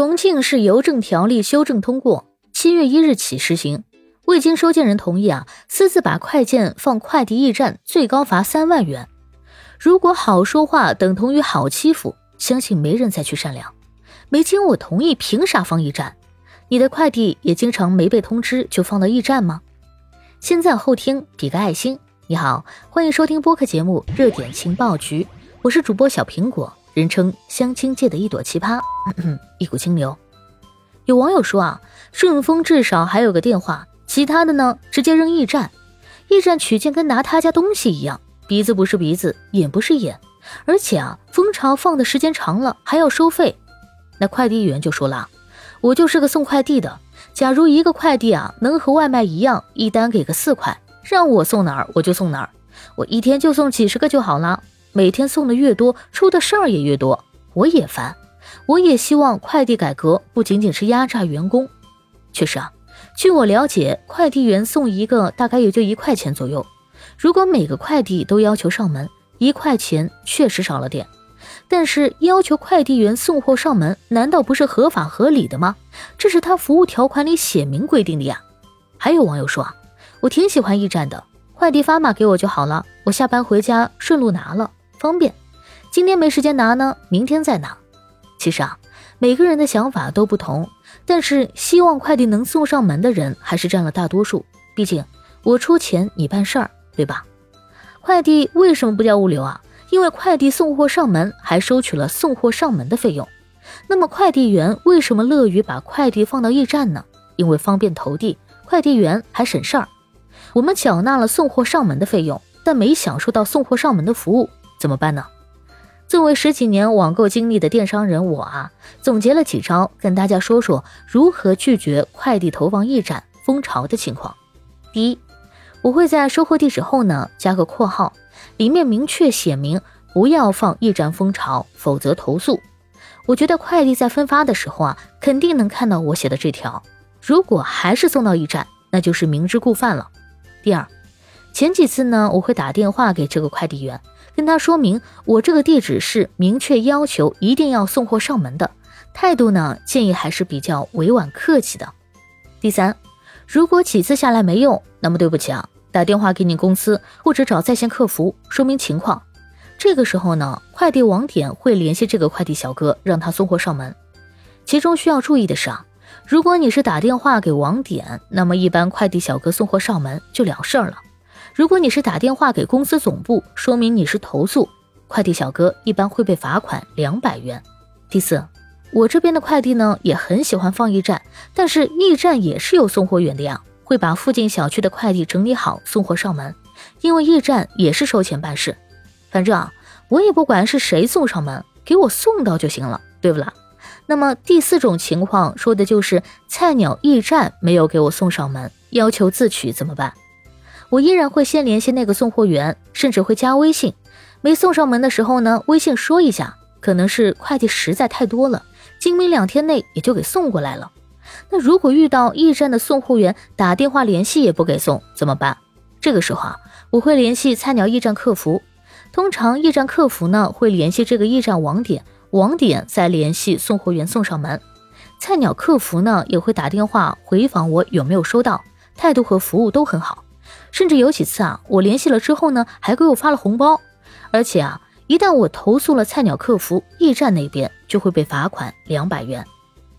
重庆市邮政条例修正通过，七月一日起实行。未经收件人同意啊，私自把快件放快递驿站，最高罚三万元。如果好说话等同于好欺负，相信没人再去善良。没经我同意，凭啥放驿站？你的快递也经常没被通知就放到驿站吗？先在后听，比个爱心。你好，欢迎收听播客节目《热点情报局》，我是主播小苹果。人称相亲界的一朵奇葩，一股清流。有网友说啊，顺丰至少还有个电话，其他的呢直接扔驿站。驿站取件跟拿他家东西一样，鼻子不是鼻子，眼不是眼，而且啊，蜂巢放的时间长了还要收费。那快递员就说了，我就是个送快递的，假如一个快递啊能和外卖一样，一单给个四块，让我送哪儿我就送哪儿，我一天就送几十个就好了。每天送的越多，出的事儿也越多，我也烦。我也希望快递改革不仅仅是压榨员工。确实啊，据我了解，快递员送一个大概也就一块钱左右。如果每个快递都要求上门，一块钱确实少了点。但是要求快递员送货上门，难道不是合法合理的吗？这是他服务条款里写明规定的呀。还有网友说啊，我挺喜欢驿站的，快递发码给我就好了，我下班回家顺路拿了。方便，今天没时间拿呢，明天再拿。其实啊，每个人的想法都不同，但是希望快递能送上门的人还是占了大多数。毕竟我出钱，你办事儿，对吧？快递为什么不叫物流啊？因为快递送货上门还收取了送货上门的费用。那么快递员为什么乐于把快递放到驿站呢？因为方便投递，快递员还省事儿。我们缴纳了送货上门的费用，但没享受到送货上门的服务。怎么办呢？作为十几年网购经历的电商人，我啊总结了几招，跟大家说说如何拒绝快递投放驿站蜂巢的情况。第一，我会在收货地址后呢加个括号，里面明确写明不要放驿站蜂巢，否则投诉。我觉得快递在分发的时候啊，肯定能看到我写的这条。如果还是送到驿站，那就是明知故犯了。第二，前几次呢，我会打电话给这个快递员。跟他说明，我这个地址是明确要求一定要送货上门的，态度呢建议还是比较委婉客气的。第三，如果几次下来没用，那么对不起啊，打电话给你公司或者找在线客服说明情况。这个时候呢，快递网点会联系这个快递小哥，让他送货上门。其中需要注意的是啊，如果你是打电话给网点，那么一般快递小哥送货上门就了事儿了。如果你是打电话给公司总部，说明你是投诉，快递小哥一般会被罚款两百元。第四，我这边的快递呢也很喜欢放驿站，但是驿站也是有送货员的呀，会把附近小区的快递整理好送货上门，因为驿站也是收钱办事。反正啊，我也不管是谁送上门，给我送到就行了，对不啦？那么第四种情况说的就是菜鸟驿站没有给我送上门，要求自取怎么办？我依然会先联系那个送货员，甚至会加微信。没送上门的时候呢，微信说一下，可能是快递实在太多了，今明两天内也就给送过来了。那如果遇到驿站的送货员打电话联系也不给送，怎么办？这个时候啊，我会联系菜鸟驿站客服。通常驿站客服呢会联系这个驿站网点，网点再联系送货员送上门。菜鸟客服呢也会打电话回访我有没有收到，态度和服务都很好。甚至有几次啊，我联系了之后呢，还给我发了红包。而且啊，一旦我投诉了菜鸟客服，驿站那边就会被罚款两百元。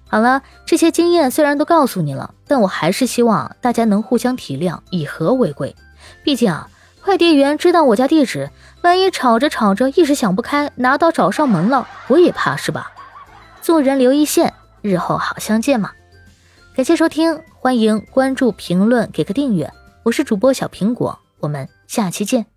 好了，这些经验虽然都告诉你了，但我还是希望大家能互相体谅，以和为贵。毕竟啊，快递员知道我家地址，万一吵着吵着一时想不开，拿刀找上门了，我也怕是吧？做人留一线，日后好相见嘛。感谢收听，欢迎关注、评论、给个订阅。我是主播小苹果，我们下期见。